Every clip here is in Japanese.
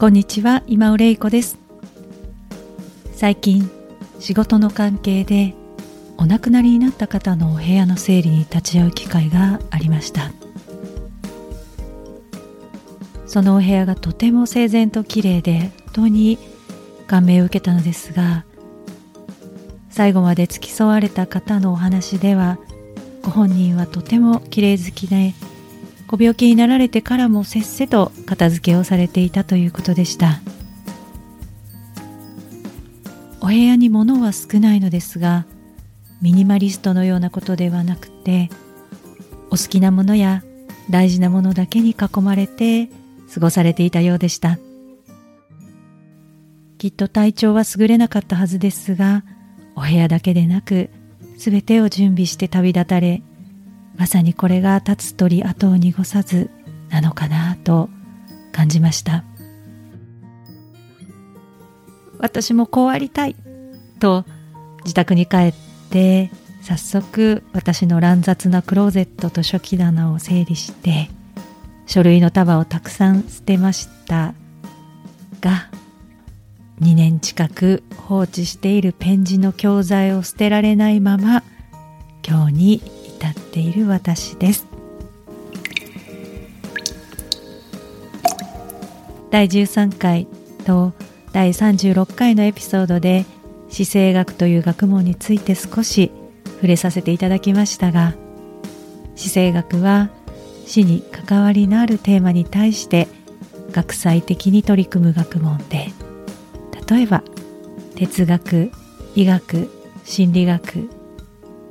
こんにちは今尾玲子です。最近仕事の関係でお亡くなりになった方のお部屋の整理に立ち会う機会がありました。そのお部屋がとても整然と綺麗で本当に感銘を受けたのですが最後まで付き添われた方のお話ではご本人はとても綺麗好きでご病気になられてからもせっせと片付けをされていたということでした。お部屋に物は少ないのですがミニマリストのようなことではなくてお好きなものや大事なものだけに囲まれて過ごされていたようでした。きっと体調は優れなかったはずですがお部屋だけでなく全てを準備して旅立たれまさにこれが立つ鳥後を濁さずなのかなと感じました。私もこうありたいと自宅に帰って早速私の乱雑なクローゼットと初期棚を整理して書類の束をたくさん捨てました。が2年近く放置しているペン字の教材を捨てられないまま今日にっている私です。第13回と第36回のエピソードで姿勢学という学問について少し触れさせていただきましたが姿勢学は死に関わりのあるテーマに対して学際的に取り組む学問で例えば哲学医学心理学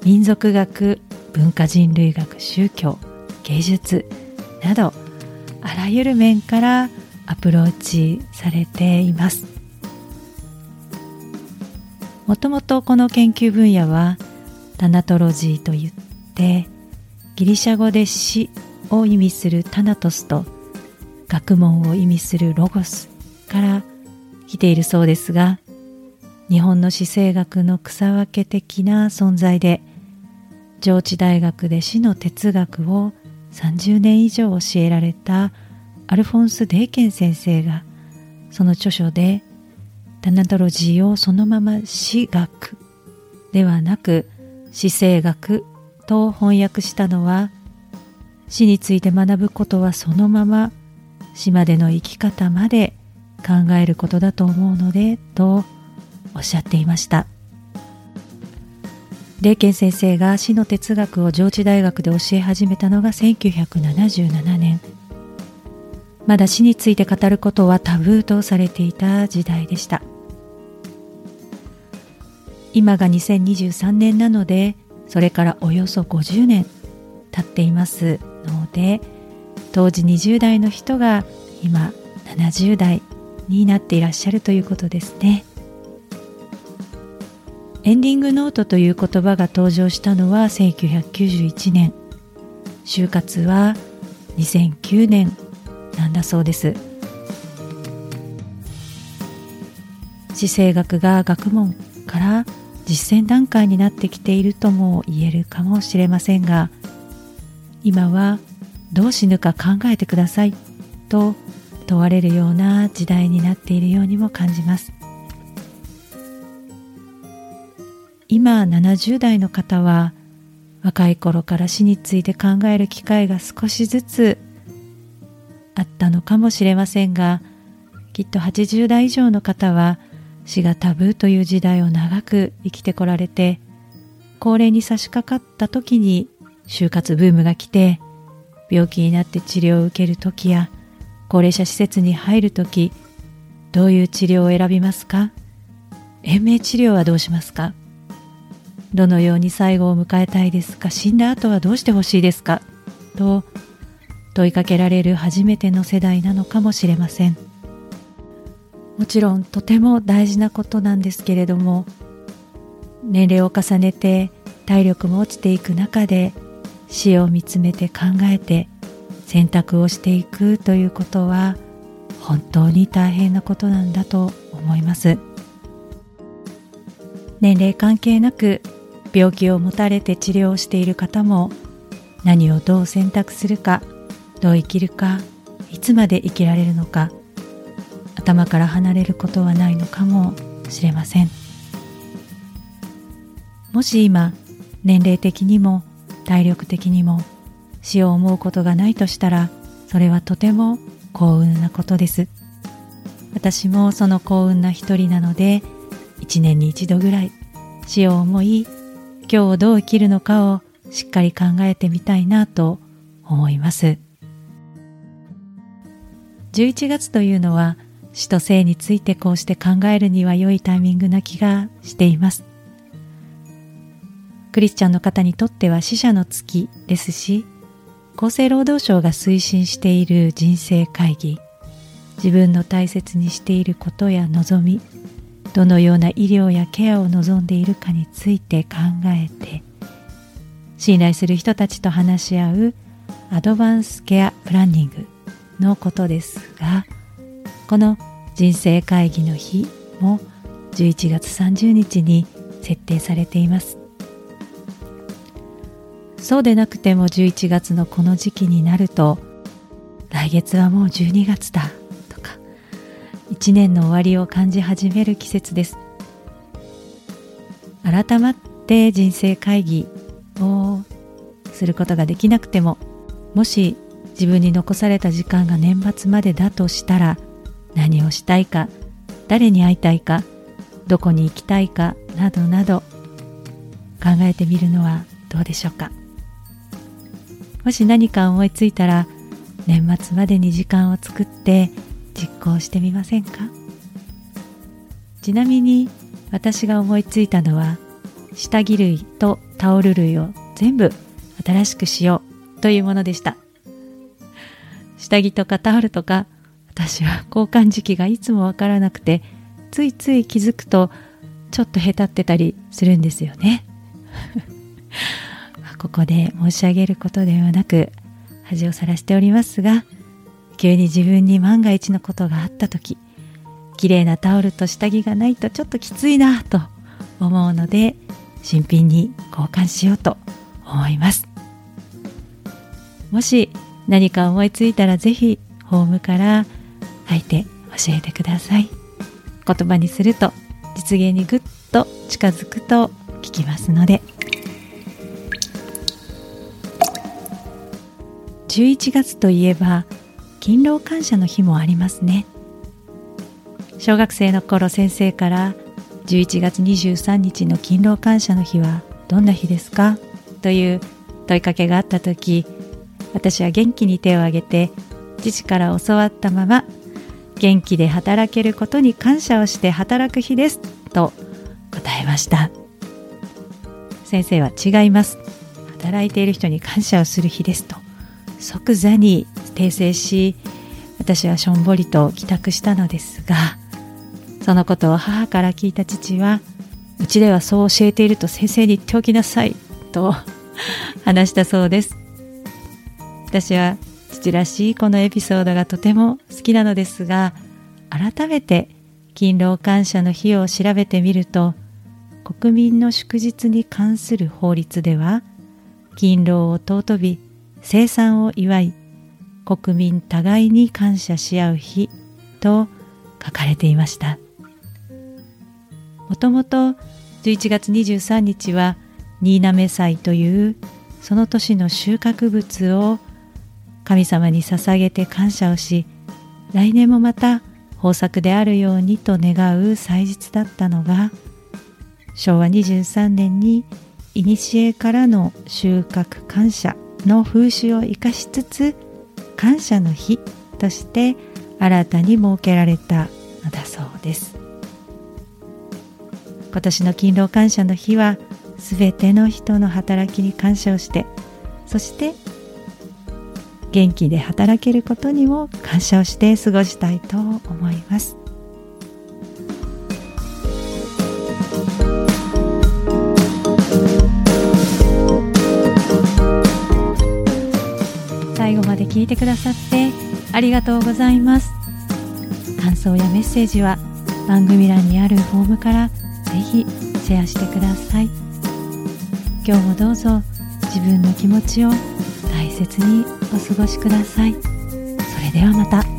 民族学文化人類学宗教芸術などあらゆる面からアプローチされています。もともとこの研究分野はタナトロジーといってギリシャ語で死を意味するタナトスと学問を意味するロゴスから来ているそうですが日本の死生学の草分け的な存在で上智大学で死の哲学を30年以上教えられたアルフォンス・デーケン先生がその著書でタナトロジーをそのまま死学ではなく死生学と翻訳したのは死について学ぶことはそのまま死までの生き方まで考えることだと思うのでとおっしゃっていました。レイケン先生が死の哲学を上智大学で教え始めたのが1977年。まだ死について語ることはタブーとされていた時代でした。今が2023年なのでそれからおよそ50年経っていますので当時20代の人が今70代になっていらっしゃるということですね。エンディングノートという言葉が登場したのは1991年。就活は2009年。なんだそうです。地政学が学問から実践段階になってきているとも言えるかもしれませんが今はどう死ぬか考えてくださいと問われるような時代になっているようにも感じます。今70代の方は若い頃から死について考える機会が少しずつあったのかもしれませんがきっと80代以上の方は死がタブーという時代を長く生きてこられて高齢に差し掛かった時に就活ブームが来て病気になって治療を受ける時や高齢者施設に入る時どういう治療を選びますか？延命治療はどうしますか？どのように最後を迎えたいですか？死んだ後はどうしてほしいですか？と問いかけられる初めての世代なのかもしれません。もちろんとても大事なことなんですけれども年齢を重ねて体力も落ちていく中で死を見つめて考えて選択をしていくということは本当に大変なことなんだと思います。年齢関係なく病気を持たれて治療している方も何をどう選択するかどう生きるかいつまで生きられるのか頭から離れることはないのかもしれません。もし今年齢的にも体力的にも死を思うことがないとしたらそれはとても幸運なことです。私もその幸運な一人なので一年に一度ぐらい死を思い今日をどう生きるのかをしっかり考えてみたいなと思います。11月というのは死と生についてこうして考えるには良いタイミングな気がしています。クリスチャンの方にとっては死者の月ですし厚生労働省が推進している人生会議自分の大切にしていることや望みどのような医療やケアを望んでいるかについて考えて信頼する人たちと話し合うアドバンスケアプランニングのことですがこの人生会議の日も11月30日に設定されています。そうでなくても11月のこの時期になると来月はもう12月だ。1年の終わりを感じ始める季節です。改まって人生会議をすることができなくてももし自分に残された時間が年末までだとしたら何をしたいか誰に会いたいかどこに行きたいかなどなど考えてみるのはどうでしょうか。もし何か思いついたら年末までに時間を作って実行してみませんか？ちなみに私が思いついたのは下着類とタオル類を全部新しくしようというものでした。下着とかタオルとか私は交換時期がいつもわからなくてついつい気づくとちょっとへたってたりするんですよね。ここで申し上げることではなく恥をさらしておりますが急に自分に万が一のことがあった時綺麗なタオルと下着がないとちょっときついなと思うので新品に交換しようと思います。もし何か思いついたらぜひホームから書いて教えてください。言葉にすると実現にぐっと近づくと聞きますので。11月といえば勤労感謝の日もありますね。小学生の頃先生から11月23日の勤労感謝の日はどんな日ですか？という問いかけがあった時私は元気に手を挙げて父から教わったまま元気で働けることに感謝をして働く日ですと答えました。先生は違います。働いている人に感謝をする日ですと即座に訂正し私はしょんぼりと帰宅したのですがそのことを母から聞いた父はうちではそう教えていると先生に言っておきなさいと話したそうです。私は父らしいこのエピソードがとても好きなのですが改めて勤労感謝の日を調べてみると国民の祝日に関する法律では勤労を尊び生産を祝い国民互いに感謝し合う日と書かれていました。もともと11月23日は新滑祭というその年の収穫物を神様に捧げて感謝をし来年もまた豊作であるようにと願う祭日だったのが昭和23年に古からの収穫感謝の風習を生かしつつ感謝の日として新たに設けられたのだそうです。今年の勤労感謝の日は全ての人の働きに感謝をしてそして元気で働けることにも感謝をして過ごしたいと思います。聞いてくださってありがとうございます。感想やメッセージは番組欄にあるフォームからぜひシェアしてください。今日もどうぞ自分の気持ちを大切にお過ごしください。それではまた。